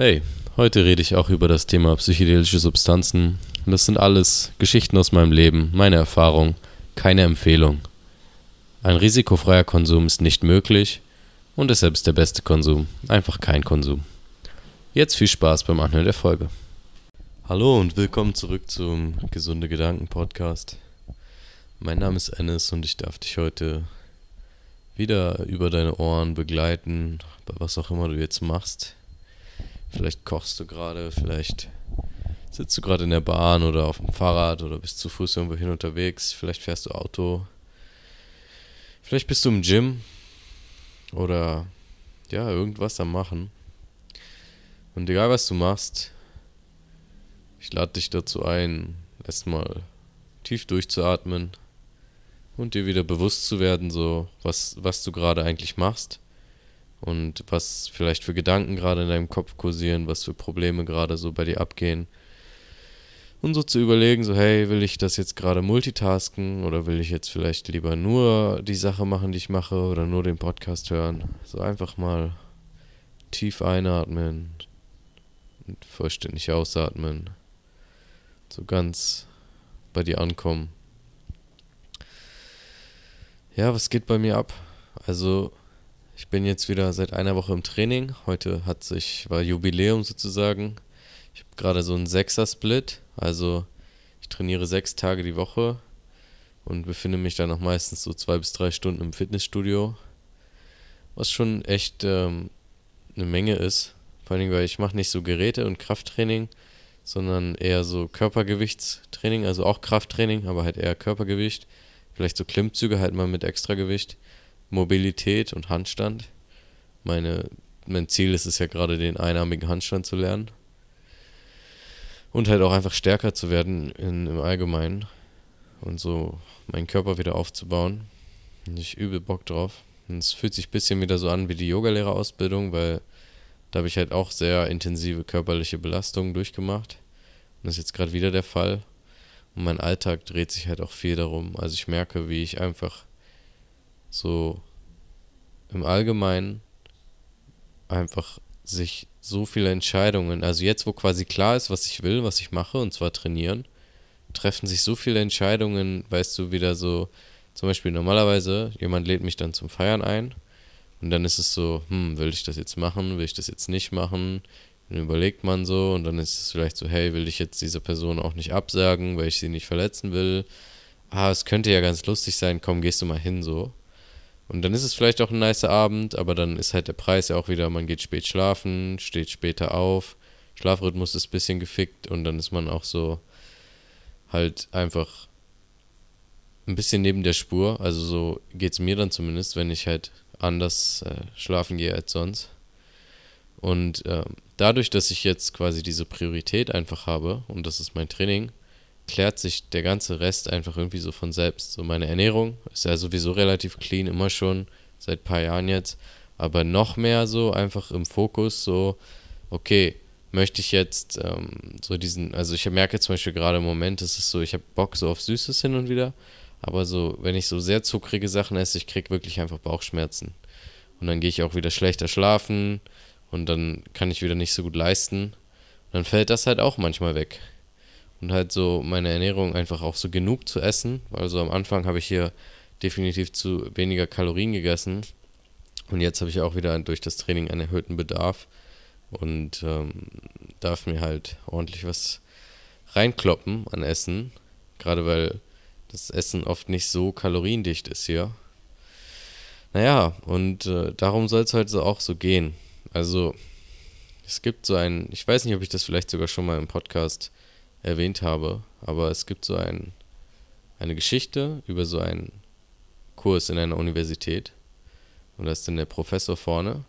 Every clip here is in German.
Hey, heute rede ich auch über das Thema psychedelische Substanzen. Das sind alles Geschichten aus meinem Leben, meine Erfahrung, keine Empfehlung. Ein risikofreier Konsum ist nicht möglich und deshalb ist der beste Konsum einfach kein Konsum. Jetzt viel Spaß beim Anhören der Folge. Hallo und willkommen zurück zum Gesunde Gedanken Podcast. Mein Name ist Ennis und ich darf dich heute wieder über deine Ohren begleiten, was auch immer du jetzt machst. Vielleicht kochst du gerade, vielleicht sitzt du gerade in der Bahn oder auf dem Fahrrad oder bist zu Fuß irgendwo hin unterwegs, vielleicht fährst du Auto, vielleicht bist du im Gym oder ja, irgendwas am Machen. Und egal was du machst, ich lade dich dazu ein, erstmal tief durchzuatmen und dir wieder bewusst zu werden, so was, was du gerade eigentlich machst und was vielleicht für Gedanken gerade in deinem Kopf kursieren, was für Probleme gerade so bei dir abgehen. Und so zu überlegen, so hey, will ich das jetzt gerade multitasken oder will ich jetzt vielleicht lieber nur die Sache machen, die ich mache oder nur den Podcast hören. So einfach mal tief einatmen und vollständig ausatmen. So ganz bei dir ankommen. Ja, was geht bei mir ab? Also ich bin jetzt wieder seit einer Woche im Training. Heute hat sich, war Jubiläum sozusagen. Ich habe gerade so einen Sechser-Split. Also ich trainiere sechs Tage die Woche und befinde mich dann auch meistens so zwei bis drei Stunden im Fitnessstudio. Was schon echt ähm, eine Menge ist. Vor allem, weil ich mache nicht so Geräte und Krafttraining, sondern eher so Körpergewichtstraining, also auch Krafttraining, aber halt eher Körpergewicht. Vielleicht so Klimmzüge halt mal mit Extragewicht. Mobilität und Handstand. Meine, mein Ziel ist es ja gerade, den einarmigen Handstand zu lernen. Und halt auch einfach stärker zu werden in, im Allgemeinen. Und so meinen Körper wieder aufzubauen. Und ich übel Bock drauf. Und es fühlt sich ein bisschen wieder so an wie die Yogalehrerausbildung, weil da habe ich halt auch sehr intensive körperliche Belastungen durchgemacht. Und das ist jetzt gerade wieder der Fall. Und mein Alltag dreht sich halt auch viel darum. Also ich merke, wie ich einfach so im Allgemeinen einfach sich so viele Entscheidungen, also jetzt, wo quasi klar ist, was ich will, was ich mache, und zwar trainieren, treffen sich so viele Entscheidungen, weißt du, wieder so, zum Beispiel normalerweise, jemand lädt mich dann zum Feiern ein und dann ist es so, hm, will ich das jetzt machen, will ich das jetzt nicht machen? Dann überlegt man so und dann ist es vielleicht so, hey, will ich jetzt dieser Person auch nicht absagen, weil ich sie nicht verletzen will? Ah, es könnte ja ganz lustig sein, komm, gehst du mal hin so. Und dann ist es vielleicht auch ein nicer Abend, aber dann ist halt der Preis ja auch wieder, man geht spät schlafen, steht später auf, Schlafrhythmus ist ein bisschen gefickt und dann ist man auch so halt einfach ein bisschen neben der Spur. Also so geht es mir dann zumindest, wenn ich halt anders äh, schlafen gehe als sonst. Und äh, dadurch, dass ich jetzt quasi diese Priorität einfach habe, und das ist mein Training, klärt sich der ganze Rest einfach irgendwie so von selbst. So meine Ernährung ist ja sowieso relativ clean, immer schon, seit ein paar Jahren jetzt. Aber noch mehr so einfach im Fokus, so, okay, möchte ich jetzt ähm, so diesen, also ich merke zum Beispiel gerade im Moment, ist es so, ich habe Bock so auf Süßes hin und wieder, aber so, wenn ich so sehr zuckrige Sachen esse, ich kriege wirklich einfach Bauchschmerzen. Und dann gehe ich auch wieder schlechter schlafen und dann kann ich wieder nicht so gut leisten. Und dann fällt das halt auch manchmal weg und halt so meine Ernährung einfach auch so genug zu essen, weil so am Anfang habe ich hier definitiv zu weniger Kalorien gegessen und jetzt habe ich auch wieder durch das Training einen erhöhten Bedarf und ähm, darf mir halt ordentlich was reinkloppen an Essen, gerade weil das Essen oft nicht so kaloriendicht ist hier. Naja, und äh, darum soll es heute auch so gehen. Also, es gibt so ein, ich weiß nicht, ob ich das vielleicht sogar schon mal im Podcast erwähnt habe, aber es gibt so ein, eine Geschichte über so einen Kurs in einer Universität und da ist dann der Professor vorne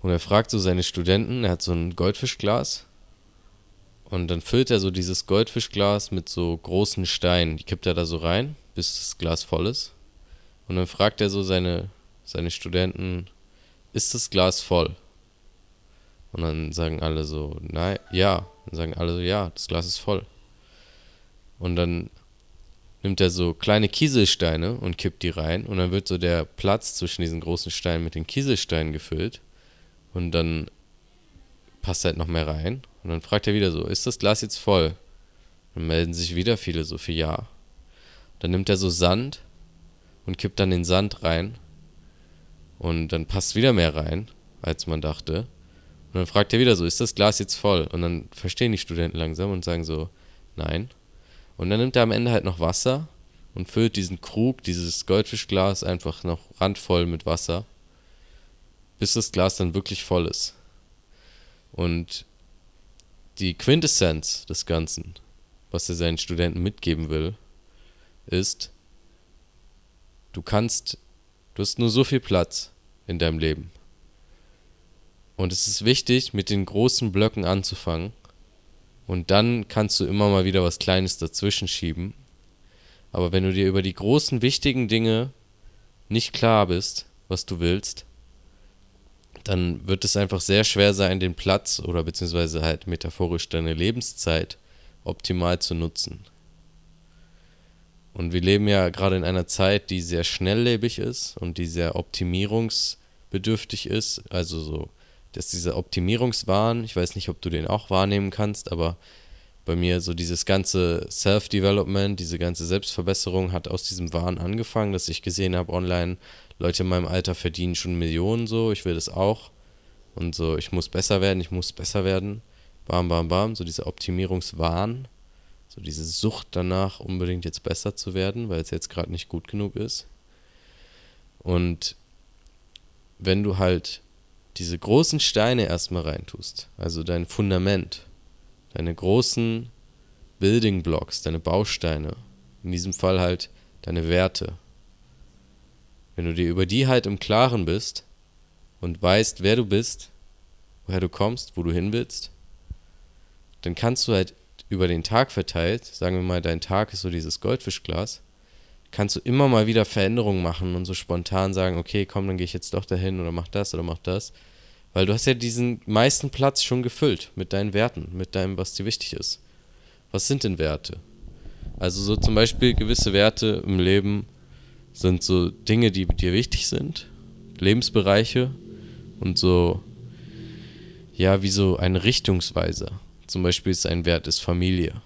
und er fragt so seine Studenten, er hat so ein Goldfischglas und dann füllt er so dieses Goldfischglas mit so großen Steinen, die kippt er da so rein, bis das Glas voll ist und dann fragt er so seine, seine Studenten, ist das Glas voll? Und dann sagen alle so, nein, ja. Dann sagen alle so, ja, das Glas ist voll. Und dann nimmt er so kleine Kieselsteine und kippt die rein. Und dann wird so der Platz zwischen diesen großen Steinen mit den Kieselsteinen gefüllt. Und dann passt halt noch mehr rein. Und dann fragt er wieder so, ist das Glas jetzt voll? Dann melden sich wieder viele so für Ja. Dann nimmt er so Sand und kippt dann den Sand rein. Und dann passt wieder mehr rein, als man dachte. Und dann fragt er wieder so, ist das Glas jetzt voll? Und dann verstehen die Studenten langsam und sagen so, nein. Und dann nimmt er am Ende halt noch Wasser und füllt diesen Krug, dieses Goldfischglas einfach noch randvoll mit Wasser, bis das Glas dann wirklich voll ist. Und die Quintessenz des Ganzen, was er seinen Studenten mitgeben will, ist, du kannst, du hast nur so viel Platz in deinem Leben. Und es ist wichtig, mit den großen Blöcken anzufangen. Und dann kannst du immer mal wieder was Kleines dazwischen schieben. Aber wenn du dir über die großen, wichtigen Dinge nicht klar bist, was du willst, dann wird es einfach sehr schwer sein, den Platz oder beziehungsweise halt metaphorisch deine Lebenszeit optimal zu nutzen. Und wir leben ja gerade in einer Zeit, die sehr schnelllebig ist und die sehr optimierungsbedürftig ist. Also so, dass dieser Optimierungswahn, ich weiß nicht, ob du den auch wahrnehmen kannst, aber bei mir so dieses ganze Self-Development, diese ganze Selbstverbesserung hat aus diesem Wahn angefangen, dass ich gesehen habe online, Leute in meinem Alter verdienen schon Millionen so, ich will das auch. Und so, ich muss besser werden, ich muss besser werden. Bam, bam, bam, so dieser Optimierungswahn, so diese Sucht danach, unbedingt jetzt besser zu werden, weil es jetzt gerade nicht gut genug ist. Und wenn du halt diese großen Steine erstmal reintust, also dein Fundament, deine großen Building Blocks, deine Bausteine, in diesem Fall halt deine Werte. Wenn du dir über die halt im Klaren bist und weißt, wer du bist, woher du kommst, wo du hin willst, dann kannst du halt über den Tag verteilt, sagen wir mal, dein Tag ist so dieses Goldfischglas, kannst du immer mal wieder Veränderungen machen und so spontan sagen, okay, komm, dann gehe ich jetzt doch dahin oder mach das oder mach das. Weil du hast ja diesen meisten Platz schon gefüllt mit deinen Werten, mit deinem, was dir wichtig ist. Was sind denn Werte? Also so zum Beispiel gewisse Werte im Leben sind so Dinge, die dir wichtig sind, Lebensbereiche und so, ja, wie so eine Richtungsweiser. Zum Beispiel ist ein Wert ist Familie.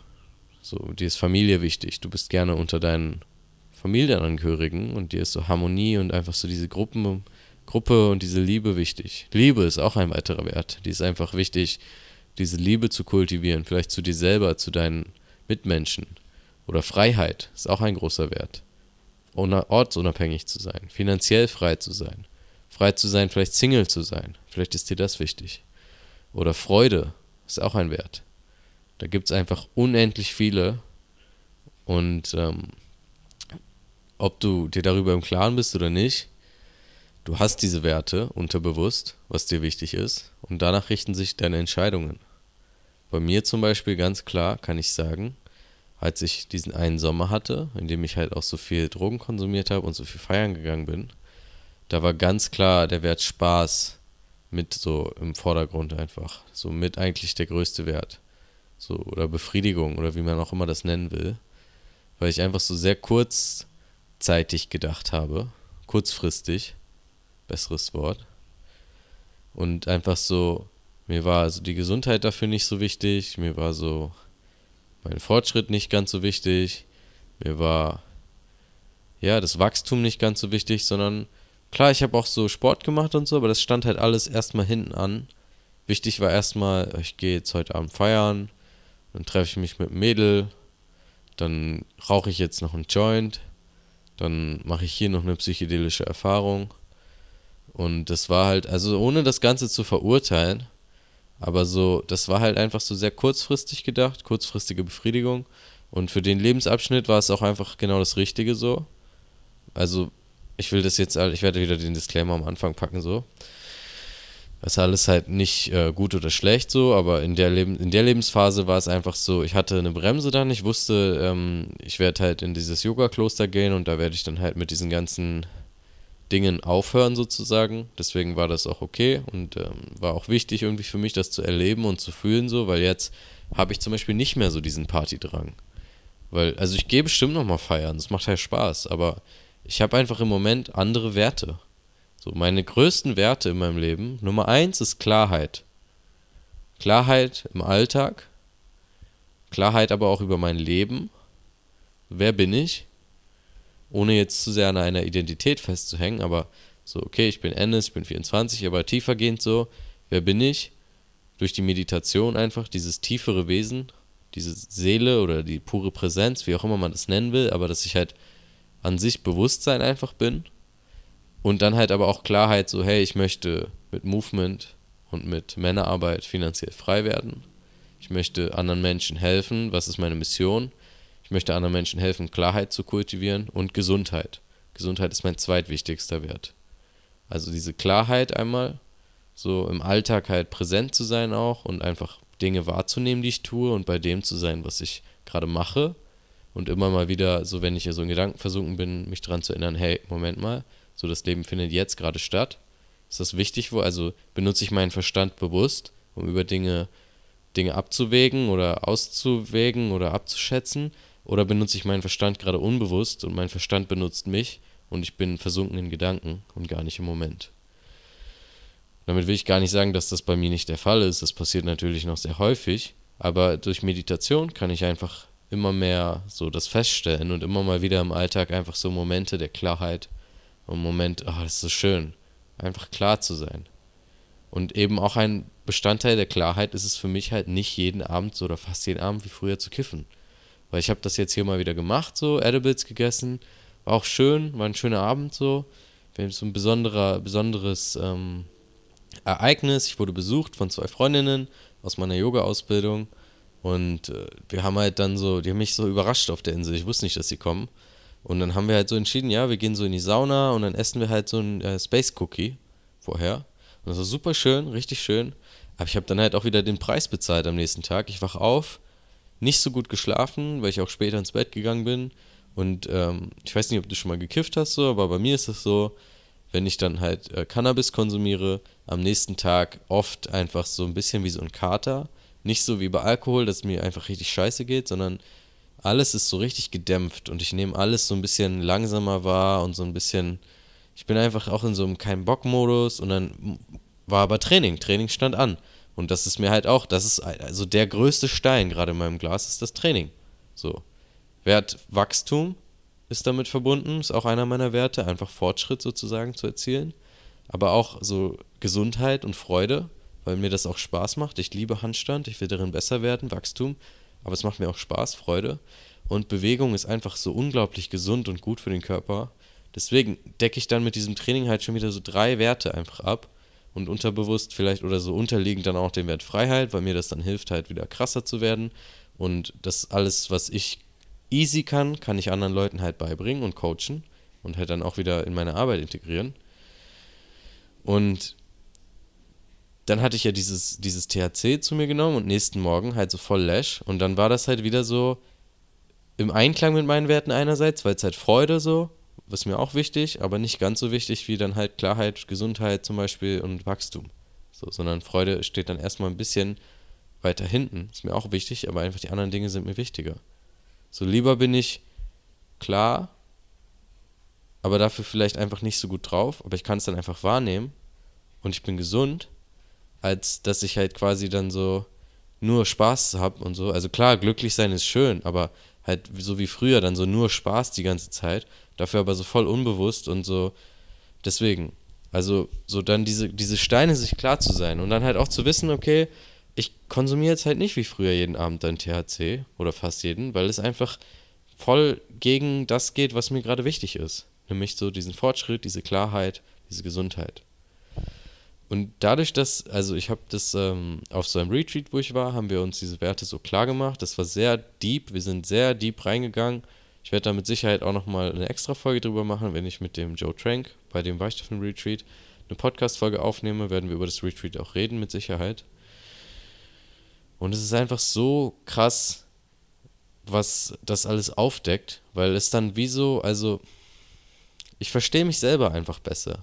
So, dir ist Familie wichtig. Du bist gerne unter deinen Familienangehörigen und dir ist so Harmonie und einfach so diese Gruppen, Gruppe und diese Liebe wichtig. Liebe ist auch ein weiterer Wert. Die ist einfach wichtig, diese Liebe zu kultivieren, vielleicht zu dir selber, zu deinen Mitmenschen. Oder Freiheit ist auch ein großer Wert. ortsunabhängig zu sein, finanziell frei zu sein, frei zu sein, vielleicht Single zu sein. Vielleicht ist dir das wichtig. Oder Freude ist auch ein Wert. Da gibt es einfach unendlich viele. Und ähm, ob du dir darüber im Klaren bist oder nicht, du hast diese Werte unterbewusst, was dir wichtig ist, und danach richten sich deine Entscheidungen. Bei mir zum Beispiel ganz klar kann ich sagen, als ich diesen einen Sommer hatte, in dem ich halt auch so viel Drogen konsumiert habe und so viel feiern gegangen bin, da war ganz klar der Wert Spaß mit so im Vordergrund einfach. So mit eigentlich der größte Wert. So, oder Befriedigung oder wie man auch immer das nennen will. Weil ich einfach so sehr kurzzeitig gedacht habe. Kurzfristig. Besseres Wort. Und einfach so, mir war also die Gesundheit dafür nicht so wichtig. Mir war so mein Fortschritt nicht ganz so wichtig. Mir war ja das Wachstum nicht ganz so wichtig, sondern Klar, ich habe auch so Sport gemacht und so, aber das stand halt alles erstmal hinten an. Wichtig war erstmal, ich gehe jetzt heute Abend feiern, dann treffe ich mich mit einem Mädel, dann rauche ich jetzt noch einen Joint, dann mache ich hier noch eine psychedelische Erfahrung. Und das war halt, also ohne das Ganze zu verurteilen, aber so, das war halt einfach so sehr kurzfristig gedacht, kurzfristige Befriedigung. Und für den Lebensabschnitt war es auch einfach genau das Richtige so. Also ich will das jetzt, ich werde wieder den Disclaimer am Anfang packen, so. Das ist alles halt nicht äh, gut oder schlecht so, aber in der, Leben, in der Lebensphase war es einfach so, ich hatte eine Bremse dann, ich wusste, ähm, ich werde halt in dieses Yoga-Kloster gehen und da werde ich dann halt mit diesen ganzen Dingen aufhören sozusagen. Deswegen war das auch okay und ähm, war auch wichtig irgendwie für mich, das zu erleben und zu fühlen so, weil jetzt habe ich zum Beispiel nicht mehr so diesen Partydrang. Weil, also ich gehe bestimmt nochmal feiern, das macht halt Spaß, aber ich habe einfach im Moment andere Werte. So, meine größten Werte in meinem Leben, Nummer eins ist Klarheit. Klarheit im Alltag, Klarheit aber auch über mein Leben. Wer bin ich? Ohne jetzt zu sehr an einer Identität festzuhängen, aber so, okay, ich bin Ennis, ich bin 24, aber tiefergehend so, wer bin ich? Durch die Meditation einfach, dieses tiefere Wesen, diese Seele oder die pure Präsenz, wie auch immer man das nennen will, aber dass ich halt an sich Bewusstsein einfach bin. Und dann halt aber auch Klarheit, so, hey, ich möchte mit Movement und mit Männerarbeit finanziell frei werden. Ich möchte anderen Menschen helfen. Was ist meine Mission? Ich möchte anderen Menschen helfen, Klarheit zu kultivieren und Gesundheit. Gesundheit ist mein zweitwichtigster Wert. Also diese Klarheit einmal, so im Alltag halt präsent zu sein auch und einfach Dinge wahrzunehmen, die ich tue und bei dem zu sein, was ich gerade mache. Und immer mal wieder, so wenn ich ja so in Gedanken versunken bin, mich daran zu erinnern, hey, Moment mal, so das Leben findet jetzt gerade statt. Ist das wichtig? Also benutze ich meinen Verstand bewusst, um über Dinge, Dinge abzuwägen oder auszuwägen oder abzuschätzen? Oder benutze ich meinen Verstand gerade unbewusst und mein Verstand benutzt mich und ich bin versunken in Gedanken und gar nicht im Moment? Damit will ich gar nicht sagen, dass das bei mir nicht der Fall ist. Das passiert natürlich noch sehr häufig. Aber durch Meditation kann ich einfach immer mehr so das feststellen und immer mal wieder im Alltag einfach so Momente der Klarheit und Moment, oh, das ist so schön, einfach klar zu sein. Und eben auch ein Bestandteil der Klarheit ist es für mich halt nicht jeden Abend oder fast jeden Abend wie früher zu kiffen. Weil ich habe das jetzt hier mal wieder gemacht, so Edibles gegessen, war auch schön, war ein schöner Abend so. Wir haben so ein besonderer, besonderes ähm, Ereignis. Ich wurde besucht von zwei Freundinnen aus meiner Yoga-Ausbildung. Und äh, wir haben halt dann so, die haben mich so überrascht auf der Insel. Ich wusste nicht, dass sie kommen. Und dann haben wir halt so entschieden, ja, wir gehen so in die Sauna und dann essen wir halt so ein äh, Space Cookie vorher. Und das war super schön, richtig schön. Aber ich habe dann halt auch wieder den Preis bezahlt am nächsten Tag. Ich wach auf, nicht so gut geschlafen, weil ich auch später ins Bett gegangen bin. Und ähm, ich weiß nicht, ob du schon mal gekifft hast, so, aber bei mir ist es so, wenn ich dann halt äh, Cannabis konsumiere, am nächsten Tag oft einfach so ein bisschen wie so ein Kater. Nicht so wie bei Alkohol, dass mir einfach richtig scheiße geht, sondern alles ist so richtig gedämpft und ich nehme alles so ein bisschen langsamer wahr und so ein bisschen. Ich bin einfach auch in so einem kein Bock-Modus und dann war aber Training. Training stand an. Und das ist mir halt auch, das ist also der größte Stein gerade in meinem Glas, ist das Training. So. Wert Wachstum ist damit verbunden, ist auch einer meiner Werte, einfach Fortschritt sozusagen zu erzielen. Aber auch so Gesundheit und Freude, weil mir das auch Spaß macht. Ich liebe Handstand, ich will darin besser werden, Wachstum, aber es macht mir auch Spaß, Freude. Und Bewegung ist einfach so unglaublich gesund und gut für den Körper. Deswegen decke ich dann mit diesem Training halt schon wieder so drei Werte einfach ab und unterbewusst vielleicht oder so unterliegend dann auch den Wert Freiheit, weil mir das dann hilft, halt wieder krasser zu werden. Und das alles, was ich easy kann, kann ich anderen Leuten halt beibringen und coachen und halt dann auch wieder in meine Arbeit integrieren. Und dann hatte ich ja dieses, dieses THC zu mir genommen und nächsten Morgen halt so voll Lash. Und dann war das halt wieder so im Einklang mit meinen Werten einerseits, weil es halt Freude so, was mir auch wichtig, aber nicht ganz so wichtig wie dann halt Klarheit, Gesundheit zum Beispiel und Wachstum. So, sondern Freude steht dann erstmal ein bisschen weiter hinten. Ist mir auch wichtig, aber einfach die anderen Dinge sind mir wichtiger. So lieber bin ich klar, aber dafür vielleicht einfach nicht so gut drauf, aber ich kann es dann einfach wahrnehmen und ich bin gesund, als dass ich halt quasi dann so nur Spaß habe und so. Also klar, glücklich sein ist schön, aber halt so wie früher dann so nur Spaß die ganze Zeit, dafür aber so voll unbewusst und so deswegen. Also so dann diese, diese Steine sich klar zu sein und dann halt auch zu wissen, okay, ich konsumiere jetzt halt nicht wie früher jeden Abend dann THC oder fast jeden, weil es einfach voll gegen das geht, was mir gerade wichtig ist. Nämlich so diesen Fortschritt, diese Klarheit, diese Gesundheit. Und dadurch, dass, also ich habe das ähm, auf so einem Retreat, wo ich war, haben wir uns diese Werte so klar gemacht. Das war sehr deep, wir sind sehr deep reingegangen. Ich werde da mit Sicherheit auch nochmal eine extra Folge drüber machen, wenn ich mit dem Joe Trank, bei dem war ich auf dem Retreat, eine Podcast-Folge aufnehme, werden wir über das Retreat auch reden, mit Sicherheit. Und es ist einfach so krass, was das alles aufdeckt, weil es dann wie so, also ich verstehe mich selber einfach besser.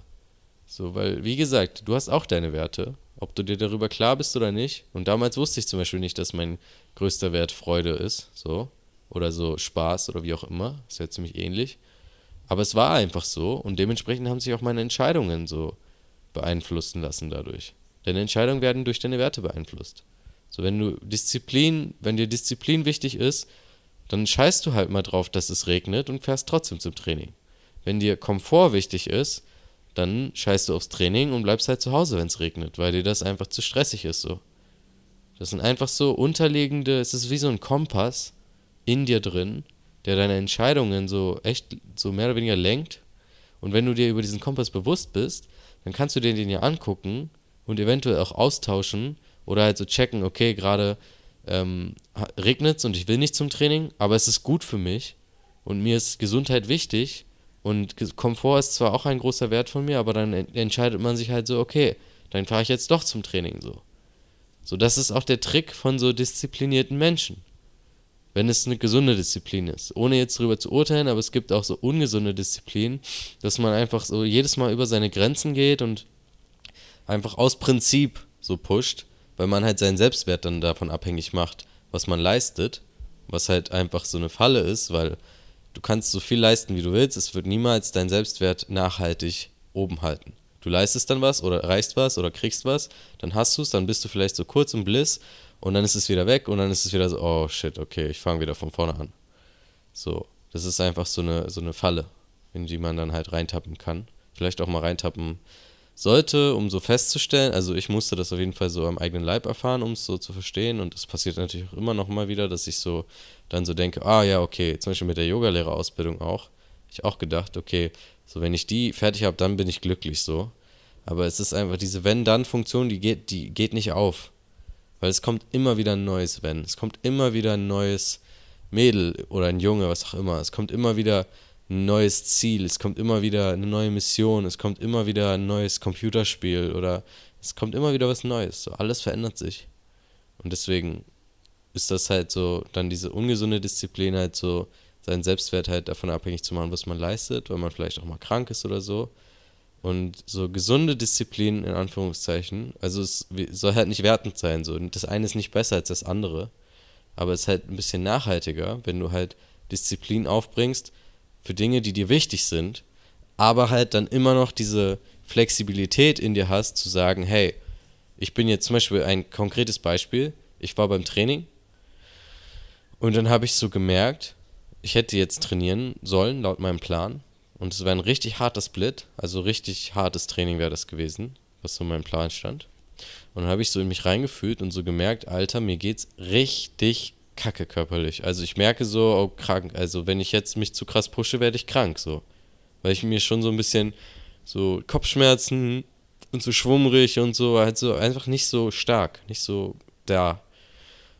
So, weil, wie gesagt, du hast auch deine Werte, ob du dir darüber klar bist oder nicht. Und damals wusste ich zum Beispiel nicht, dass mein größter Wert Freude ist, so. Oder so Spaß oder wie auch immer. Ist ja ziemlich ähnlich. Aber es war einfach so und dementsprechend haben sich auch meine Entscheidungen so beeinflussen lassen dadurch. Deine Entscheidungen werden durch deine Werte beeinflusst. So, wenn du Disziplin, wenn dir Disziplin wichtig ist, dann scheißt du halt mal drauf, dass es regnet und fährst trotzdem zum Training. Wenn dir Komfort wichtig ist, dann scheißt du aufs Training und bleibst halt zu Hause, wenn es regnet, weil dir das einfach zu stressig ist so. Das sind einfach so unterliegende, es ist wie so ein Kompass in dir drin, der deine Entscheidungen so echt so mehr oder weniger lenkt. Und wenn du dir über diesen Kompass bewusst bist, dann kannst du dir den ja angucken und eventuell auch austauschen oder halt so checken, okay, gerade ähm, regnet es und ich will nicht zum Training, aber es ist gut für mich und mir ist Gesundheit wichtig und Komfort ist zwar auch ein großer Wert von mir, aber dann entscheidet man sich halt so, okay, dann fahre ich jetzt doch zum Training so. So, das ist auch der Trick von so disziplinierten Menschen. Wenn es eine gesunde Disziplin ist. Ohne jetzt darüber zu urteilen, aber es gibt auch so ungesunde Disziplinen, dass man einfach so jedes Mal über seine Grenzen geht und einfach aus Prinzip so pusht, weil man halt seinen Selbstwert dann davon abhängig macht, was man leistet, was halt einfach so eine Falle ist, weil du kannst so viel leisten, wie du willst, es wird niemals deinen Selbstwert nachhaltig oben halten. Du leistest dann was oder erreichst was oder kriegst was, dann hast du es, dann bist du vielleicht so kurz im Bliss und dann ist es wieder weg und dann ist es wieder so, oh shit, okay, ich fange wieder von vorne an. So, das ist einfach so eine, so eine Falle, in die man dann halt reintappen kann. Vielleicht auch mal reintappen sollte, um so festzustellen, also ich musste das auf jeden Fall so am eigenen Leib erfahren, um es so zu verstehen. Und das passiert natürlich auch immer noch mal wieder, dass ich so dann so denke, ah ja, okay, zum Beispiel mit der Yogalehrerausbildung auch, ich auch gedacht, okay, so wenn ich die fertig habe, dann bin ich glücklich so, aber es ist einfach diese Wenn-Dann-Funktion, die geht, die geht nicht auf, weil es kommt immer wieder ein neues Wenn, es kommt immer wieder ein neues Mädel oder ein Junge, was auch immer, es kommt immer wieder ein neues Ziel, es kommt immer wieder eine neue Mission, es kommt immer wieder ein neues Computerspiel oder es kommt immer wieder was Neues. So, alles verändert sich. Und deswegen ist das halt so, dann diese ungesunde Disziplin halt so, seinen Selbstwert halt davon abhängig zu machen, was man leistet, weil man vielleicht auch mal krank ist oder so. Und so gesunde Disziplin in Anführungszeichen, also es soll halt nicht wertend sein, so. Das eine ist nicht besser als das andere, aber es ist halt ein bisschen nachhaltiger, wenn du halt Disziplin aufbringst, für Dinge, die dir wichtig sind, aber halt dann immer noch diese Flexibilität in dir hast, zu sagen, hey, ich bin jetzt zum Beispiel ein konkretes Beispiel, ich war beim Training und dann habe ich so gemerkt, ich hätte jetzt trainieren sollen, laut meinem Plan. Und es wäre ein richtig harter Split, also richtig hartes Training wäre das gewesen, was so in meinem Plan stand. Und dann habe ich so in mich reingefühlt und so gemerkt, Alter, mir geht's richtig kacke körperlich. Also ich merke so, oh, krank. Also wenn ich jetzt mich zu krass pushe, werde ich krank so. Weil ich mir schon so ein bisschen so Kopfschmerzen und so schwummrig und so, halt so einfach nicht so stark, nicht so da.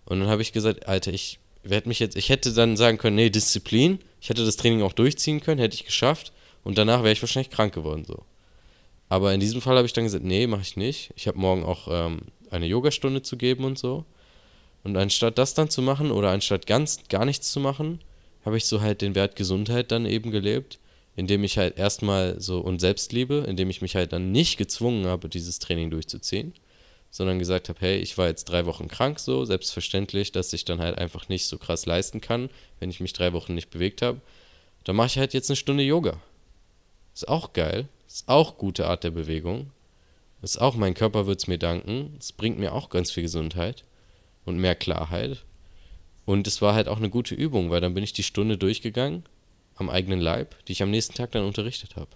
Und dann habe ich gesagt, Alter, ich werde mich jetzt, ich hätte dann sagen können, nee, Disziplin, ich hätte das Training auch durchziehen können, hätte ich geschafft und danach wäre ich wahrscheinlich krank geworden so. Aber in diesem Fall habe ich dann gesagt, nee, mache ich nicht. Ich habe morgen auch ähm, eine Yogastunde zu geben und so. Und anstatt das dann zu machen oder anstatt ganz gar nichts zu machen, habe ich so halt den Wert Gesundheit dann eben gelebt, indem ich halt erstmal so und Selbstliebe, indem ich mich halt dann nicht gezwungen habe, dieses Training durchzuziehen, sondern gesagt habe, hey, ich war jetzt drei Wochen krank so, selbstverständlich, dass ich dann halt einfach nicht so krass leisten kann, wenn ich mich drei Wochen nicht bewegt habe. Dann mache ich halt jetzt eine Stunde Yoga. Ist auch geil, ist auch gute Art der Bewegung. Ist auch, mein Körper wird es mir danken. Es bringt mir auch ganz viel Gesundheit und mehr Klarheit. Und es war halt auch eine gute Übung, weil dann bin ich die Stunde durchgegangen am eigenen Leib, die ich am nächsten Tag dann unterrichtet habe.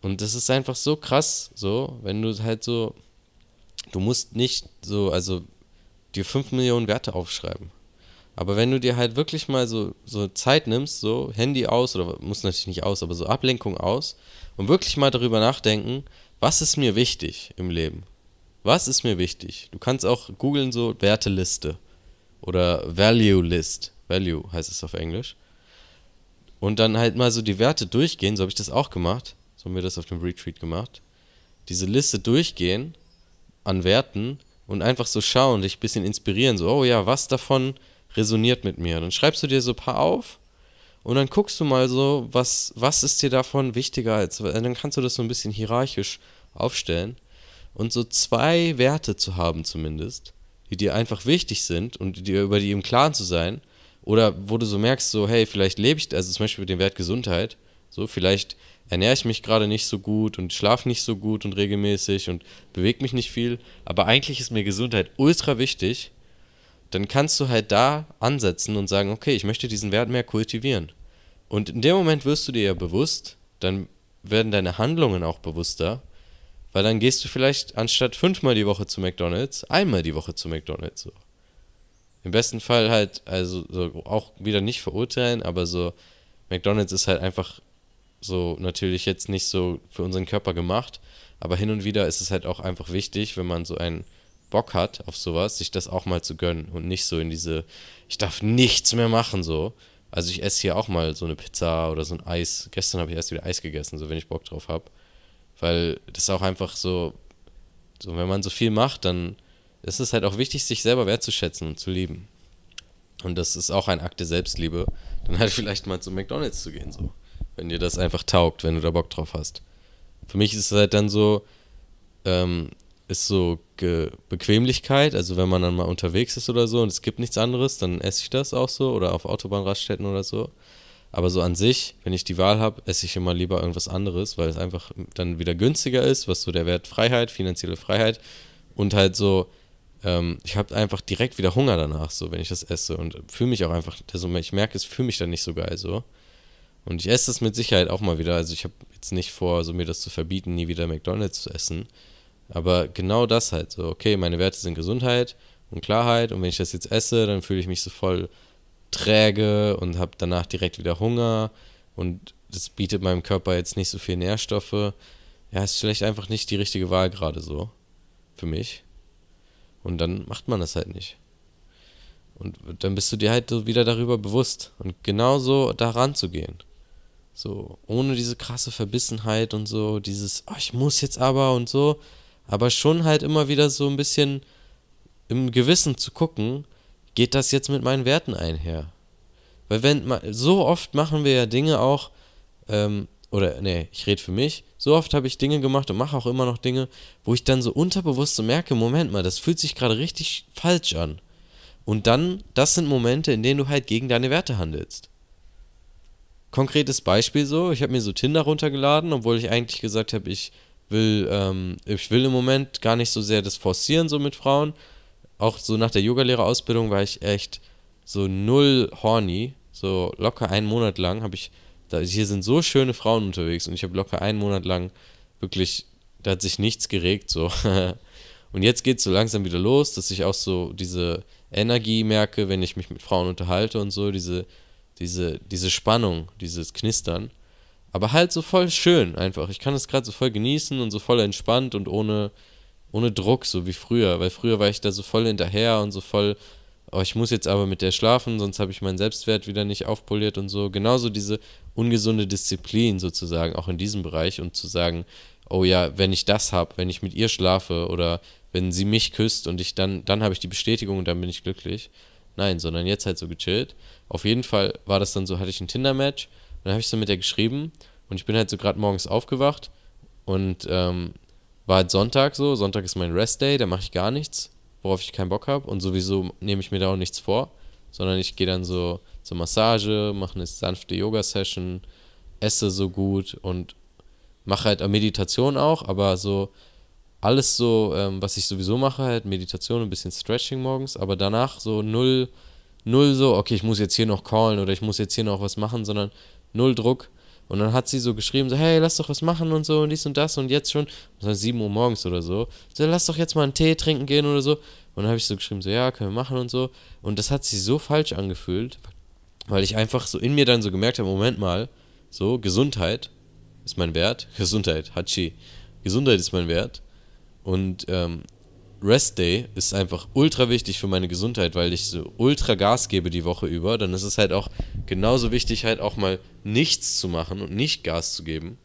Und das ist einfach so krass, so, wenn du halt so, du musst nicht so, also dir 5 Millionen Werte aufschreiben. Aber wenn du dir halt wirklich mal so, so Zeit nimmst, so Handy aus, oder muss natürlich nicht aus, aber so Ablenkung aus, und wirklich mal darüber nachdenken, was ist mir wichtig im Leben? Was ist mir wichtig? Du kannst auch googeln so Werteliste oder Value List. Value heißt es auf Englisch. Und dann halt mal so die Werte durchgehen, so habe ich das auch gemacht. So haben wir das auf dem Retreat gemacht. Diese Liste durchgehen an Werten und einfach so schauen, dich ein bisschen inspirieren. So, oh ja, was davon resoniert mit mir? Dann schreibst du dir so ein paar auf und dann guckst du mal so, was, was ist dir davon wichtiger als. Dann kannst du das so ein bisschen hierarchisch aufstellen und so zwei Werte zu haben zumindest, die dir einfach wichtig sind und dir über die im Klaren zu sein, oder wo du so merkst, so, hey, vielleicht lebe ich, also zum Beispiel mit dem Wert Gesundheit, so, vielleicht ernähre ich mich gerade nicht so gut und schlafe nicht so gut und regelmäßig und bewege mich nicht viel, aber eigentlich ist mir Gesundheit ultra wichtig, dann kannst du halt da ansetzen und sagen, okay, ich möchte diesen Wert mehr kultivieren. Und in dem Moment wirst du dir ja bewusst, dann werden deine Handlungen auch bewusster, weil dann gehst du vielleicht anstatt fünfmal die Woche zu McDonald's, einmal die Woche zu McDonald's. So. Im besten Fall halt, also so auch wieder nicht verurteilen, aber so, McDonald's ist halt einfach so natürlich jetzt nicht so für unseren Körper gemacht, aber hin und wieder ist es halt auch einfach wichtig, wenn man so einen Bock hat auf sowas, sich das auch mal zu gönnen und nicht so in diese, ich darf nichts mehr machen, so. Also ich esse hier auch mal so eine Pizza oder so ein Eis. Gestern habe ich erst wieder Eis gegessen, so wenn ich Bock drauf habe. Weil das auch einfach so, so, wenn man so viel macht, dann ist es halt auch wichtig, sich selber wertzuschätzen und zu lieben. Und das ist auch ein Akt der Selbstliebe, dann halt vielleicht mal zu McDonalds zu gehen, so. Wenn dir das einfach taugt, wenn du da Bock drauf hast. Für mich ist es halt dann so, ähm, ist so Ge Bequemlichkeit, also wenn man dann mal unterwegs ist oder so und es gibt nichts anderes, dann esse ich das auch so oder auf Autobahnraststätten oder so. Aber so an sich, wenn ich die Wahl habe, esse ich immer lieber irgendwas anderes, weil es einfach dann wieder günstiger ist, was so der Wert Freiheit, finanzielle Freiheit und halt so, ähm, ich habe einfach direkt wieder Hunger danach, so wenn ich das esse und fühle mich auch einfach, also ich merke, es fühle mich dann nicht so geil so. Und ich esse es mit Sicherheit auch mal wieder. Also ich habe jetzt nicht vor, so mir das zu verbieten, nie wieder McDonalds zu essen. Aber genau das halt so, okay, meine Werte sind Gesundheit und Klarheit und wenn ich das jetzt esse, dann fühle ich mich so voll träge und habe danach direkt wieder Hunger und das bietet meinem Körper jetzt nicht so viel Nährstoffe. Ja, ist vielleicht einfach nicht die richtige Wahl gerade so für mich. Und dann macht man das halt nicht. Und dann bist du dir halt so wieder darüber bewusst und genauso daran zu gehen. So, ohne diese krasse Verbissenheit und so, dieses, oh, ich muss jetzt aber und so, aber schon halt immer wieder so ein bisschen im Gewissen zu gucken, geht das jetzt mit meinen Werten einher? Weil wenn, so oft machen wir ja Dinge auch, ähm, oder nee, ich rede für mich, so oft habe ich Dinge gemacht und mache auch immer noch Dinge, wo ich dann so unterbewusst so merke, Moment mal, das fühlt sich gerade richtig falsch an. Und dann, das sind Momente, in denen du halt gegen deine Werte handelst. Konkretes Beispiel so, ich habe mir so Tinder runtergeladen, obwohl ich eigentlich gesagt habe, ich will, ähm, ich will im Moment gar nicht so sehr das forcieren, so mit Frauen. Auch so nach der Yogalehrerausbildung war ich echt so null horny. So locker einen Monat lang habe ich, da, hier sind so schöne Frauen unterwegs und ich habe locker einen Monat lang wirklich, da hat sich nichts geregt, so. und jetzt geht es so langsam wieder los, dass ich auch so diese Energie merke, wenn ich mich mit Frauen unterhalte und so, diese, diese, diese Spannung, dieses Knistern. Aber halt so voll schön einfach. Ich kann es gerade so voll genießen und so voll entspannt und ohne, ohne Druck, so wie früher. Weil früher war ich da so voll hinterher und so voll, oh, ich muss jetzt aber mit der schlafen, sonst habe ich meinen Selbstwert wieder nicht aufpoliert und so. Genauso diese ungesunde Disziplin sozusagen, auch in diesem Bereich und zu sagen, oh ja, wenn ich das habe, wenn ich mit ihr schlafe oder wenn sie mich küsst und ich dann, dann habe ich die Bestätigung und dann bin ich glücklich. Nein, sondern jetzt halt so gechillt. Auf jeden Fall war das dann so, hatte ich ein Tinder-Match dann habe ich so mit der geschrieben und ich bin halt so gerade morgens aufgewacht und ähm, war halt Sonntag so. Sonntag ist mein Rest-Day, da mache ich gar nichts, worauf ich keinen Bock habe und sowieso nehme ich mir da auch nichts vor, sondern ich gehe dann so zur Massage, mache eine sanfte Yoga-Session, esse so gut und mache halt Meditation auch, aber so alles so, ähm, was ich sowieso mache, halt Meditation, ein bisschen Stretching morgens, aber danach so null, null so, okay, ich muss jetzt hier noch callen oder ich muss jetzt hier noch was machen, sondern null Druck. Und dann hat sie so geschrieben, so, hey, lass doch was machen und so und dies und das und jetzt schon, das war 7 Uhr morgens oder so, so, lass doch jetzt mal einen Tee trinken gehen oder so. Und dann habe ich so geschrieben, so, ja, können wir machen und so. Und das hat sich so falsch angefühlt, weil ich einfach so in mir dann so gemerkt habe, Moment mal, so, Gesundheit ist mein Wert, Gesundheit, Hachi, Gesundheit ist mein Wert. Und ähm, Rest Day ist einfach ultra wichtig für meine Gesundheit, weil ich so ultra Gas gebe die Woche über. Dann ist es halt auch genauso wichtig, halt auch mal nichts zu machen und nicht Gas zu geben.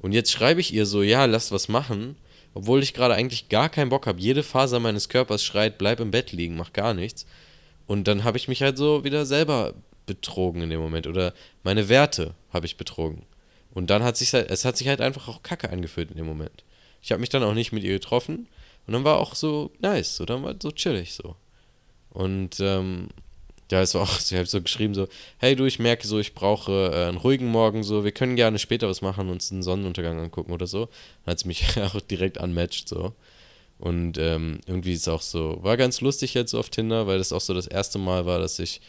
Und jetzt schreibe ich ihr so, ja, lass was machen, obwohl ich gerade eigentlich gar keinen Bock habe. Jede Faser meines Körpers schreit, bleib im Bett liegen, mach gar nichts. Und dann habe ich mich halt so wieder selber betrogen in dem Moment. Oder meine Werte habe ich betrogen. Und dann hat sich halt, es hat sich halt einfach auch Kacke angefühlt in dem Moment. Ich habe mich dann auch nicht mit ihr getroffen und dann war auch so nice, so, dann war so chillig so. Und ähm, ja, es war auch, sie hat so geschrieben, so, hey du, ich merke so, ich brauche äh, einen ruhigen Morgen, so, wir können gerne später was machen, uns einen Sonnenuntergang angucken oder so. Dann hat sie mich auch direkt unmatched, so. Und ähm, irgendwie ist es auch so, war ganz lustig jetzt so auf Tinder, weil das auch so das erste Mal war, dass ich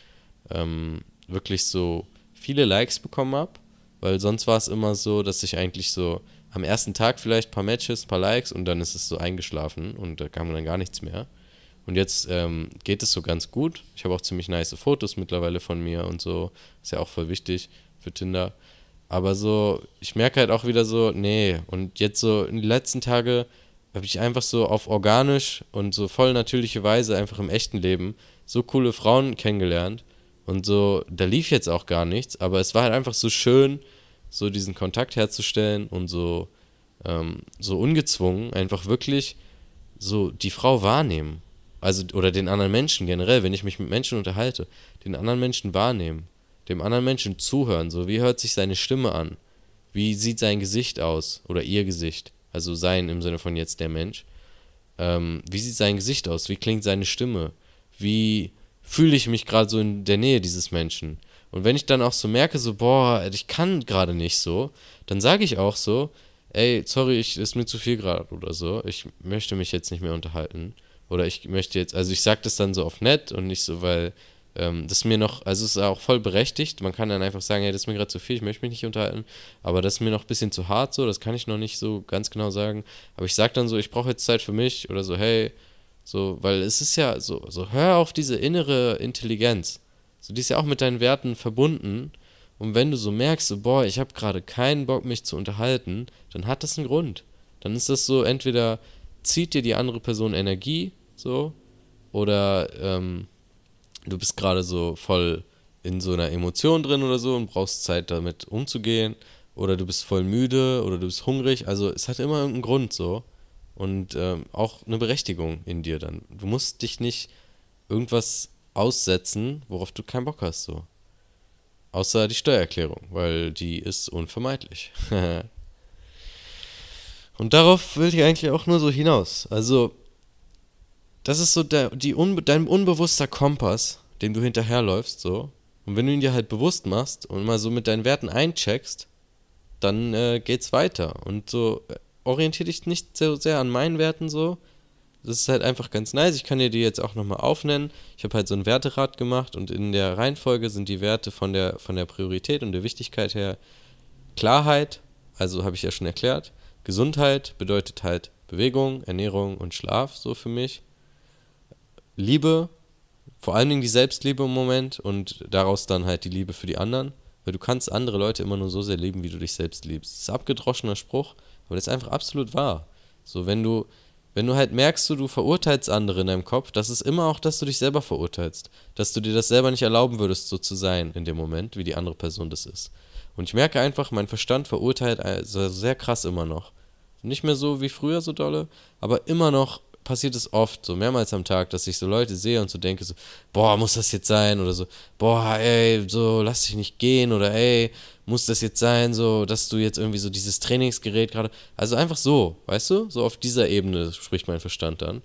ähm, wirklich so viele Likes bekommen habe. Weil sonst war es immer so, dass ich eigentlich so am ersten Tag vielleicht ein paar Matches, ein paar Likes und dann ist es so eingeschlafen und da kam dann gar nichts mehr. Und jetzt ähm, geht es so ganz gut. Ich habe auch ziemlich nice Fotos mittlerweile von mir und so. Ist ja auch voll wichtig für Tinder. Aber so, ich merke halt auch wieder so, nee. Und jetzt so in den letzten Tagen habe ich einfach so auf organisch und so voll natürliche Weise einfach im echten Leben so coole Frauen kennengelernt. Und so, da lief jetzt auch gar nichts, aber es war halt einfach so schön, so diesen Kontakt herzustellen und so, ähm, so ungezwungen, einfach wirklich so die Frau wahrnehmen. Also oder den anderen Menschen generell, wenn ich mich mit Menschen unterhalte, den anderen Menschen wahrnehmen, dem anderen Menschen zuhören, so wie hört sich seine Stimme an, wie sieht sein Gesicht aus oder ihr Gesicht, also sein im Sinne von jetzt der Mensch, ähm, wie sieht sein Gesicht aus, wie klingt seine Stimme, wie fühle ich mich gerade so in der Nähe dieses Menschen. Und wenn ich dann auch so merke, so, boah, ich kann gerade nicht so, dann sage ich auch so, ey, sorry, ich ist mir zu viel gerade oder so, ich möchte mich jetzt nicht mehr unterhalten. Oder ich möchte jetzt, also ich sage das dann so auf nett und nicht so, weil ähm, das mir noch, also es ist auch voll berechtigt. Man kann dann einfach sagen, hey, das ist mir gerade zu viel, ich möchte mich nicht unterhalten. Aber das ist mir noch ein bisschen zu hart so, das kann ich noch nicht so ganz genau sagen. Aber ich sage dann so, ich brauche jetzt Zeit für mich oder so, hey, so, weil es ist ja so, so hör auf diese innere Intelligenz. So, die ist ja auch mit deinen Werten verbunden. Und wenn du so merkst, so, boah, ich habe gerade keinen Bock, mich zu unterhalten, dann hat das einen Grund. Dann ist das so, entweder zieht dir die andere Person Energie, so, oder ähm, du bist gerade so voll in so einer Emotion drin oder so und brauchst Zeit damit umzugehen, oder du bist voll müde oder du bist hungrig. Also es hat immer irgendeinen Grund so und ähm, auch eine Berechtigung in dir dann. Du musst dich nicht irgendwas aussetzen, worauf du keinen Bock hast so. Außer die Steuererklärung, weil die ist unvermeidlich. Und darauf will ich eigentlich auch nur so hinaus. Also, das ist so der, die unbe dein unbewusster Kompass, dem du hinterherläufst, so. Und wenn du ihn dir halt bewusst machst und mal so mit deinen Werten eincheckst, dann äh, geht's weiter. Und so äh, orientiere dich nicht so sehr an meinen Werten so. Das ist halt einfach ganz nice. Ich kann dir die jetzt auch nochmal aufnennen. Ich habe halt so ein Werterad gemacht und in der Reihenfolge sind die Werte von der, von der Priorität und der Wichtigkeit her Klarheit, also habe ich ja schon erklärt. Gesundheit bedeutet halt Bewegung, Ernährung und Schlaf, so für mich. Liebe, vor allen Dingen die Selbstliebe im Moment und daraus dann halt die Liebe für die anderen. Weil du kannst andere Leute immer nur so sehr lieben, wie du dich selbst liebst. Das ist ein abgedroschener Spruch, aber das ist einfach absolut wahr. So, wenn du, wenn du halt merkst, du, du verurteilst andere in deinem Kopf, das ist immer auch, dass du dich selber verurteilst. Dass du dir das selber nicht erlauben würdest, so zu sein in dem Moment, wie die andere Person das ist. Und ich merke einfach, mein Verstand verurteilt also sehr krass immer noch. Nicht mehr so wie früher so dolle, aber immer noch passiert es oft, so mehrmals am Tag, dass ich so Leute sehe und so denke, so, boah, muss das jetzt sein? Oder so, boah, ey, so, lass dich nicht gehen oder ey, muss das jetzt sein, so, dass du jetzt irgendwie so dieses Trainingsgerät gerade, also einfach so, weißt du, so auf dieser Ebene spricht mein Verstand dann.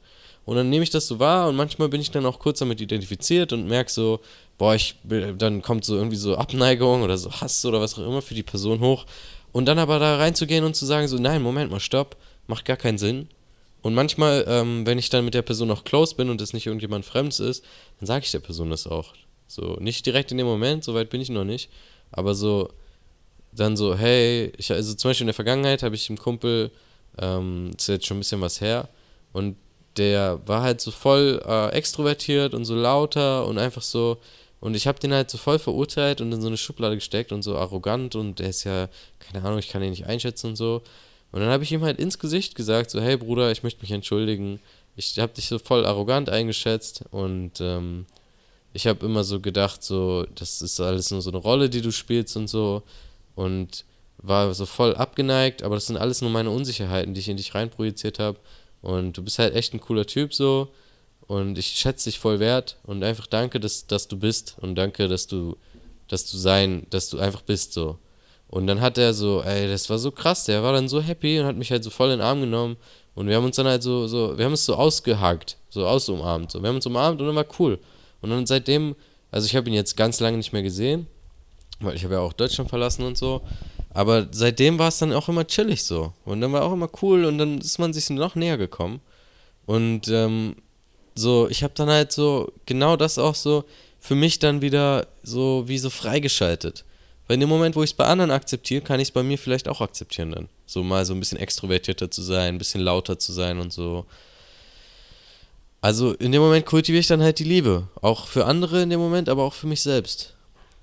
Und dann nehme ich das so wahr und manchmal bin ich dann auch kurz damit identifiziert und merke so, boah, ich, dann kommt so irgendwie so Abneigung oder so Hass oder was auch immer für die Person hoch. Und dann aber da reinzugehen und zu sagen, so, nein, Moment mal, stopp, macht gar keinen Sinn. Und manchmal, ähm, wenn ich dann mit der Person noch close bin und es nicht irgendjemand Fremdes ist, dann sage ich der Person das auch. So, nicht direkt in dem Moment, so weit bin ich noch nicht, aber so, dann so, hey, ich, also zum Beispiel in der Vergangenheit habe ich einen Kumpel, ähm, ist jetzt schon ein bisschen was her, und der war halt so voll äh, extrovertiert und so lauter und einfach so, und ich habe den halt so voll verurteilt und in so eine Schublade gesteckt und so arrogant und der ist ja, keine Ahnung, ich kann ihn nicht einschätzen und so. Und dann habe ich ihm halt ins Gesicht gesagt, so, hey Bruder, ich möchte mich entschuldigen. Ich habe dich so voll arrogant eingeschätzt und ähm, ich habe immer so gedacht, so, das ist alles nur so eine Rolle, die du spielst und so. Und war so voll abgeneigt, aber das sind alles nur meine Unsicherheiten, die ich in dich reinprojiziert habe. Und du bist halt echt ein cooler Typ so. Und ich schätze dich voll wert und einfach danke, dass, dass du bist und danke, dass du, dass du sein, dass du einfach bist so. Und dann hat er so, ey, das war so krass, der war dann so happy und hat mich halt so voll in den Arm genommen. Und wir haben uns dann halt so, so, wir haben es so ausgehakt, so ausumarmt. So. Wir haben uns umarmt und dann war cool. Und dann seitdem Also ich habe ihn jetzt ganz lange nicht mehr gesehen, weil ich habe ja auch Deutschland verlassen und so. Aber seitdem war es dann auch immer chillig so. Und dann war auch immer cool und dann ist man sich noch näher gekommen. Und ähm, so, ich habe dann halt so genau das auch so für mich dann wieder so wie so freigeschaltet. Weil in dem Moment, wo ich es bei anderen akzeptiere, kann ich es bei mir vielleicht auch akzeptieren dann. So mal so ein bisschen extrovertierter zu sein, ein bisschen lauter zu sein und so. Also in dem Moment kultiviere ich dann halt die Liebe. Auch für andere in dem Moment, aber auch für mich selbst.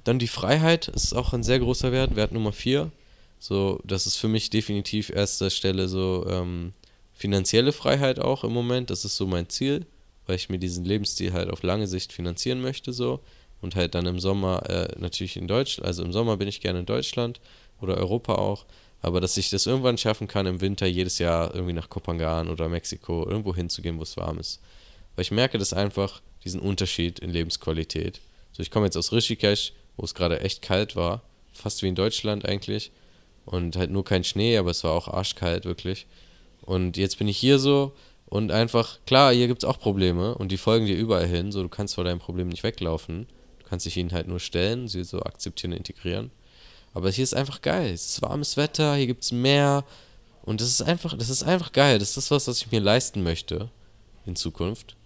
Dann die Freiheit ist auch ein sehr großer Wert, Wert Nummer vier. So, das ist für mich definitiv erster Stelle so ähm, finanzielle Freiheit auch im Moment. Das ist so mein Ziel, weil ich mir diesen Lebensstil halt auf lange Sicht finanzieren möchte so. Und halt dann im Sommer äh, natürlich in Deutschland, also im Sommer bin ich gerne in Deutschland oder Europa auch. Aber dass ich das irgendwann schaffen kann, im Winter jedes Jahr irgendwie nach Kopangan oder Mexiko irgendwo hinzugehen, wo es warm ist. Weil ich merke das einfach, diesen Unterschied in Lebensqualität. So, ich komme jetzt aus Rishikesh, wo es gerade echt kalt war, fast wie in Deutschland eigentlich. Und halt nur kein Schnee, aber es war auch arschkalt, wirklich. Und jetzt bin ich hier so und einfach, klar, hier gibt es auch Probleme und die folgen dir überall hin. So, du kannst vor deinem Problem nicht weglaufen. Kannst dich ihnen halt nur stellen, sie so akzeptieren, integrieren. Aber hier ist einfach geil. Es ist warmes Wetter, hier gibt es Meer. Und das ist einfach, das ist einfach geil. Das ist was, was ich mir leisten möchte in Zukunft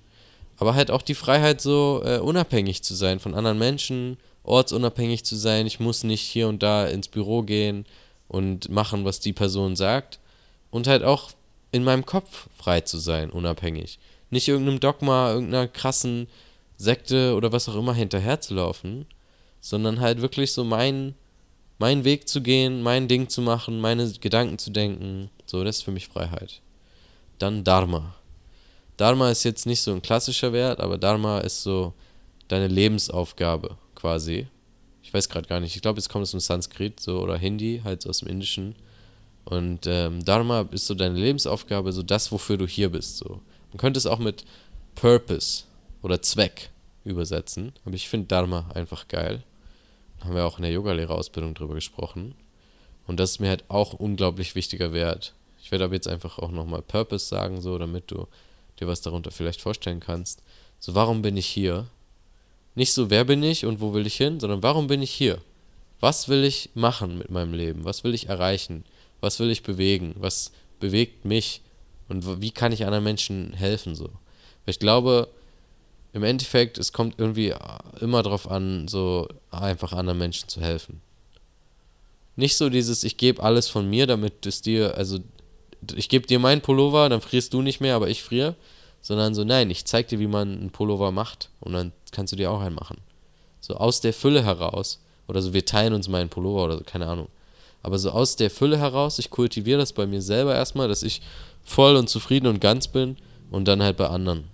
aber halt auch die Freiheit, so äh, unabhängig zu sein von anderen Menschen, ortsunabhängig zu sein. Ich muss nicht hier und da ins Büro gehen und machen, was die Person sagt. Und halt auch in meinem Kopf frei zu sein, unabhängig. Nicht irgendeinem Dogma, irgendeiner krassen Sekte oder was auch immer hinterherzulaufen, sondern halt wirklich so meinen mein Weg zu gehen, mein Ding zu machen, meine Gedanken zu denken. So, das ist für mich Freiheit. Dann Dharma. Dharma ist jetzt nicht so ein klassischer Wert, aber Dharma ist so deine Lebensaufgabe quasi. Ich weiß gerade gar nicht, ich glaube, es kommt aus dem Sanskrit so oder Hindi, halt so aus dem Indischen. Und ähm, Dharma ist so deine Lebensaufgabe, so das, wofür du hier bist. So. Man könnte es auch mit Purpose oder Zweck übersetzen, aber ich finde Dharma einfach geil. Haben wir auch in der Yogalehrerausbildung drüber gesprochen. Und das ist mir halt auch unglaublich wichtiger Wert. Ich werde aber jetzt einfach auch nochmal Purpose sagen, so, damit du dir was darunter vielleicht vorstellen kannst. So, warum bin ich hier? Nicht so, wer bin ich und wo will ich hin, sondern warum bin ich hier? Was will ich machen mit meinem Leben? Was will ich erreichen? Was will ich bewegen? Was bewegt mich? Und wie kann ich anderen Menschen helfen? So. Weil ich glaube, im Endeffekt, es kommt irgendwie immer darauf an, so einfach anderen Menschen zu helfen. Nicht so dieses, ich gebe alles von mir, damit es dir, also ich gebe dir meinen Pullover, dann frierst du nicht mehr, aber ich friere. Sondern so, nein, ich zeig dir, wie man einen Pullover macht und dann kannst du dir auch einen machen. So aus der Fülle heraus. Oder so, wir teilen uns meinen Pullover oder so, keine Ahnung. Aber so aus der Fülle heraus, ich kultiviere das bei mir selber erstmal, dass ich voll und zufrieden und ganz bin und dann halt bei anderen.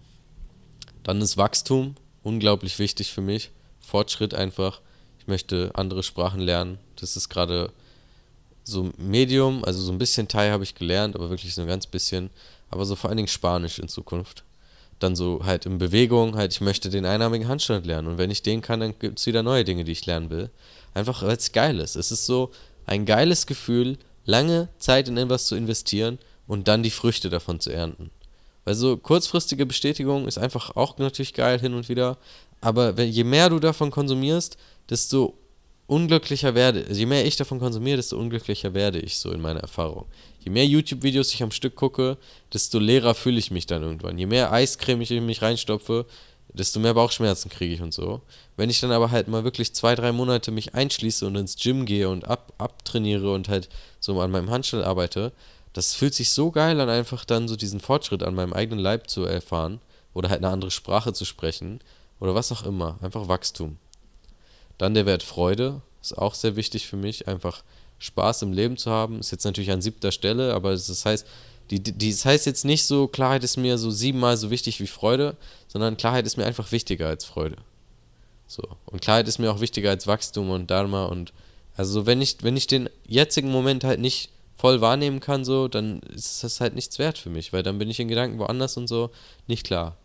Dann ist Wachstum unglaublich wichtig für mich. Fortschritt einfach. Ich möchte andere Sprachen lernen. Das ist gerade so Medium, also so ein bisschen Thai habe ich gelernt, aber wirklich so ein ganz bisschen. Aber so vor allen Dingen Spanisch in Zukunft. Dann so halt in Bewegung, halt, ich möchte den einarmigen Handstand lernen. Und wenn ich den kann, dann gibt es wieder neue Dinge, die ich lernen will. Einfach, weil es geil ist. Es ist so ein geiles Gefühl, lange Zeit in etwas zu investieren und dann die Früchte davon zu ernten. Weil so kurzfristige Bestätigung ist einfach auch natürlich geil hin und wieder. Aber je mehr du davon konsumierst, desto unglücklicher werde, je mehr ich davon konsumiere, desto unglücklicher werde ich so in meiner Erfahrung. Je mehr YouTube-Videos ich am Stück gucke, desto leerer fühle ich mich dann irgendwann. Je mehr Eiscreme ich in mich reinstopfe, desto mehr Bauchschmerzen kriege ich und so. Wenn ich dann aber halt mal wirklich zwei, drei Monate mich einschließe und ins Gym gehe und ab, abtrainiere und halt so an meinem Handstand arbeite, das fühlt sich so geil an, einfach dann so diesen Fortschritt an meinem eigenen Leib zu erfahren oder halt eine andere Sprache zu sprechen oder was auch immer. Einfach Wachstum. Dann der Wert Freude ist auch sehr wichtig für mich, einfach Spaß im Leben zu haben. Ist jetzt natürlich an siebter Stelle, aber das heißt, die, die, das heißt jetzt nicht so, Klarheit ist mir so siebenmal so wichtig wie Freude, sondern Klarheit ist mir einfach wichtiger als Freude. So. Und Klarheit ist mir auch wichtiger als Wachstum und Dharma und also wenn ich, wenn ich den jetzigen Moment halt nicht voll wahrnehmen kann, so, dann ist das halt nichts wert für mich, weil dann bin ich in Gedanken woanders und so nicht klar.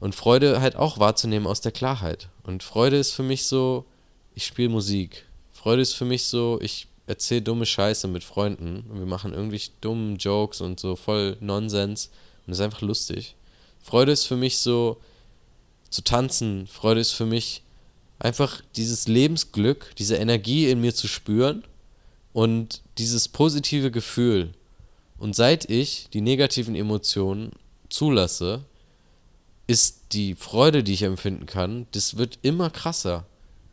Und Freude halt auch wahrzunehmen aus der Klarheit. Und Freude ist für mich so, ich spiele Musik. Freude ist für mich so, ich erzähle dumme Scheiße mit Freunden und wir machen irgendwie dummen Jokes und so voll Nonsens und es ist einfach lustig. Freude ist für mich so zu tanzen. Freude ist für mich einfach dieses Lebensglück, diese Energie in mir zu spüren und dieses positive Gefühl. Und seit ich die negativen Emotionen zulasse, ist die Freude, die ich empfinden kann, das wird immer krasser.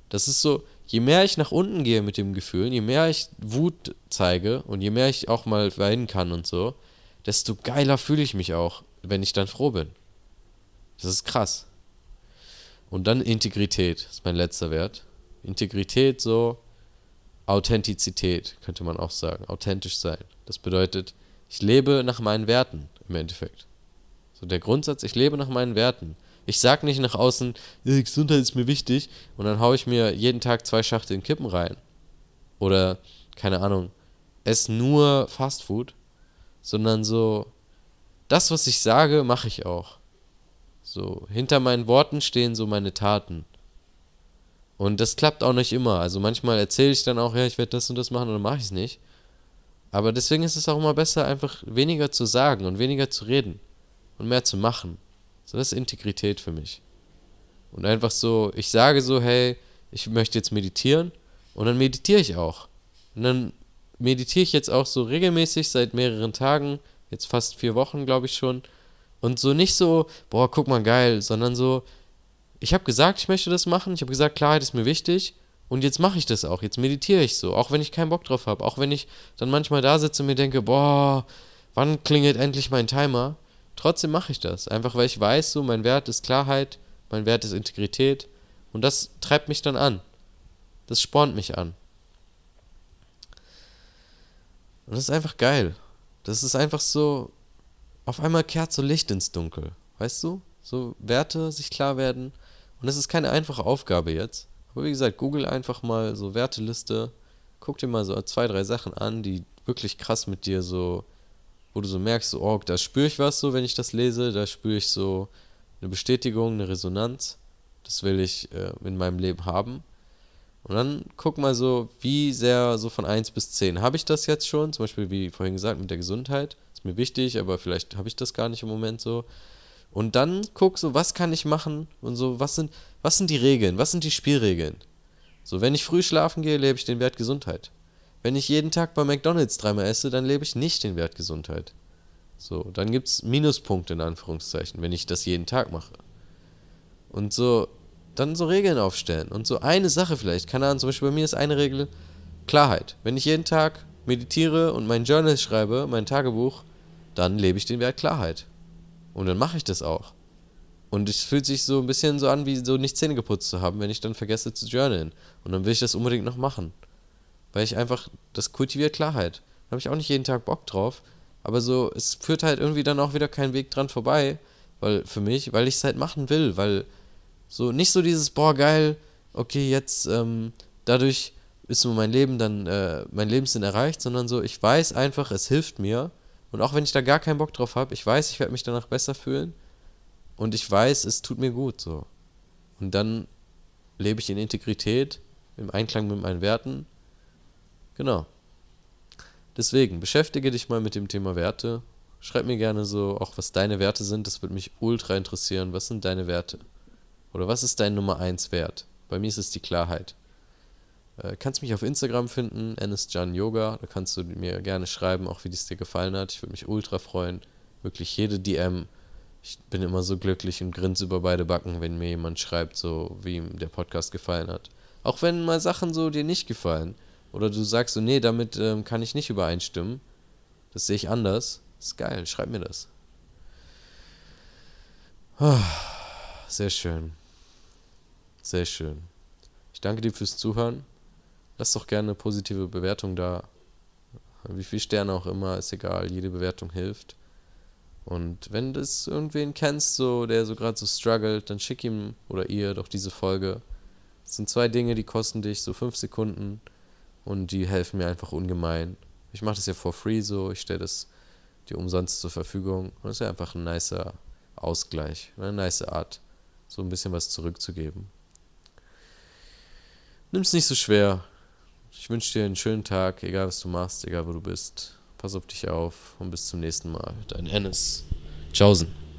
Das ist so, je mehr ich nach unten gehe mit dem Gefühl, je mehr ich Wut zeige und je mehr ich auch mal weinen kann und so, desto geiler fühle ich mich auch, wenn ich dann froh bin. Das ist krass. Und dann Integrität ist mein letzter Wert. Integrität so, Authentizität könnte man auch sagen, authentisch sein. Das bedeutet, ich lebe nach meinen Werten im Endeffekt. So der Grundsatz, ich lebe nach meinen Werten. Ich sag nicht nach außen, Gesundheit ist mir wichtig und dann haue ich mir jeden Tag zwei Schachteln Kippen rein. Oder, keine Ahnung, esse nur Fastfood, sondern so, das, was ich sage, mache ich auch. So, hinter meinen Worten stehen so meine Taten. Und das klappt auch nicht immer. Also manchmal erzähle ich dann auch, ja, ich werde das und das machen und dann mache ich es nicht. Aber deswegen ist es auch immer besser, einfach weniger zu sagen und weniger zu reden und mehr zu machen. So, das ist Integrität für mich. Und einfach so, ich sage so, hey, ich möchte jetzt meditieren und dann meditiere ich auch. Und dann meditiere ich jetzt auch so regelmäßig seit mehreren Tagen, jetzt fast vier Wochen, glaube ich schon. Und so nicht so, boah, guck mal geil, sondern so, ich habe gesagt, ich möchte das machen, ich habe gesagt, Klarheit ist mir wichtig und jetzt mache ich das auch, jetzt meditiere ich so, auch wenn ich keinen Bock drauf habe, auch wenn ich dann manchmal da sitze und mir denke, boah, wann klingelt endlich mein Timer? Trotzdem mache ich das, einfach weil ich weiß, so mein Wert ist Klarheit, mein Wert ist Integrität und das treibt mich dann an. Das spornt mich an. Und das ist einfach geil. Das ist einfach so, auf einmal kehrt so Licht ins Dunkel. Weißt du? So Werte sich klar werden. Und das ist keine einfache Aufgabe jetzt. Aber wie gesagt, google einfach mal so Werteliste. Guck dir mal so zwei, drei Sachen an, die wirklich krass mit dir so, wo du so merkst, so, oh, da spüre ich was so, wenn ich das lese. Da spüre ich so eine Bestätigung, eine Resonanz. Das will ich äh, in meinem Leben haben. Und dann guck mal so, wie sehr so von 1 bis 10. Habe ich das jetzt schon? Zum Beispiel, wie vorhin gesagt, mit der Gesundheit ist mir wichtig, aber vielleicht habe ich das gar nicht im Moment so. Und dann guck so, was kann ich machen und so, was sind, was sind die Regeln, was sind die Spielregeln? So, wenn ich früh schlafen gehe, lebe ich den Wert Gesundheit. Wenn ich jeden Tag bei McDonalds dreimal esse, dann lebe ich nicht den Wert Gesundheit. So, dann gibt es Minuspunkte in Anführungszeichen, wenn ich das jeden Tag mache. Und so, dann so Regeln aufstellen. Und so eine Sache vielleicht, keine Ahnung, zum Beispiel bei mir ist eine Regel Klarheit. Wenn ich jeden Tag meditiere und mein Journal schreibe, mein Tagebuch, dann lebe ich den Wert Klarheit. Und dann mache ich das auch. Und es fühlt sich so ein bisschen so an, wie so nicht Zähne geputzt zu haben, wenn ich dann vergesse zu journalen. Und dann will ich das unbedingt noch machen. Weil ich einfach, das kultiviert Klarheit. Da habe ich auch nicht jeden Tag Bock drauf. Aber so, es führt halt irgendwie dann auch wieder kein Weg dran vorbei. Weil, für mich, weil ich es halt machen will. Weil, so, nicht so dieses, boah, geil, okay, jetzt, ähm, dadurch ist mein Leben dann, äh, mein Lebenssinn erreicht, sondern so, ich weiß einfach, es hilft mir und auch wenn ich da gar keinen Bock drauf habe, ich weiß, ich werde mich danach besser fühlen. Und ich weiß, es tut mir gut so. Und dann lebe ich in Integrität, im Einklang mit meinen Werten. Genau. Deswegen, beschäftige dich mal mit dem Thema Werte. Schreib mir gerne so, auch was deine Werte sind. Das würde mich ultra interessieren. Was sind deine Werte? Oder was ist dein Nummer 1 Wert? Bei mir ist es die Klarheit. Äh, kannst mich auf Instagram finden, Jan Yoga. Da kannst du mir gerne schreiben, auch wie es dir gefallen hat. Ich würde mich ultra freuen. Wirklich jede DM. Ich bin immer so glücklich und grinse über beide Backen, wenn mir jemand schreibt, so wie ihm der Podcast gefallen hat. Auch wenn mal Sachen so dir nicht gefallen. Oder du sagst so, nee, damit ähm, kann ich nicht übereinstimmen. Das sehe ich anders. ist geil, schreib mir das. Sehr schön. Sehr schön. Ich danke dir fürs Zuhören. Lass doch gerne eine positive Bewertung da. Wie viele Sterne auch immer, ist egal. Jede Bewertung hilft. Und wenn du irgendwen kennst, so, der so gerade so struggelt, dann schick ihm oder ihr doch diese Folge. Das sind zwei Dinge, die kosten dich so fünf Sekunden und die helfen mir einfach ungemein. Ich mache das ja for free so, ich stelle das dir umsonst zur Verfügung. Und das ist ja einfach ein nicer Ausgleich, eine nice Art, so ein bisschen was zurückzugeben. Nimm's nicht so schwer. Ich wünsche dir einen schönen Tag, egal was du machst, egal wo du bist. Pass auf dich auf und bis zum nächsten Mal. Dein Ennis. Tschaußen.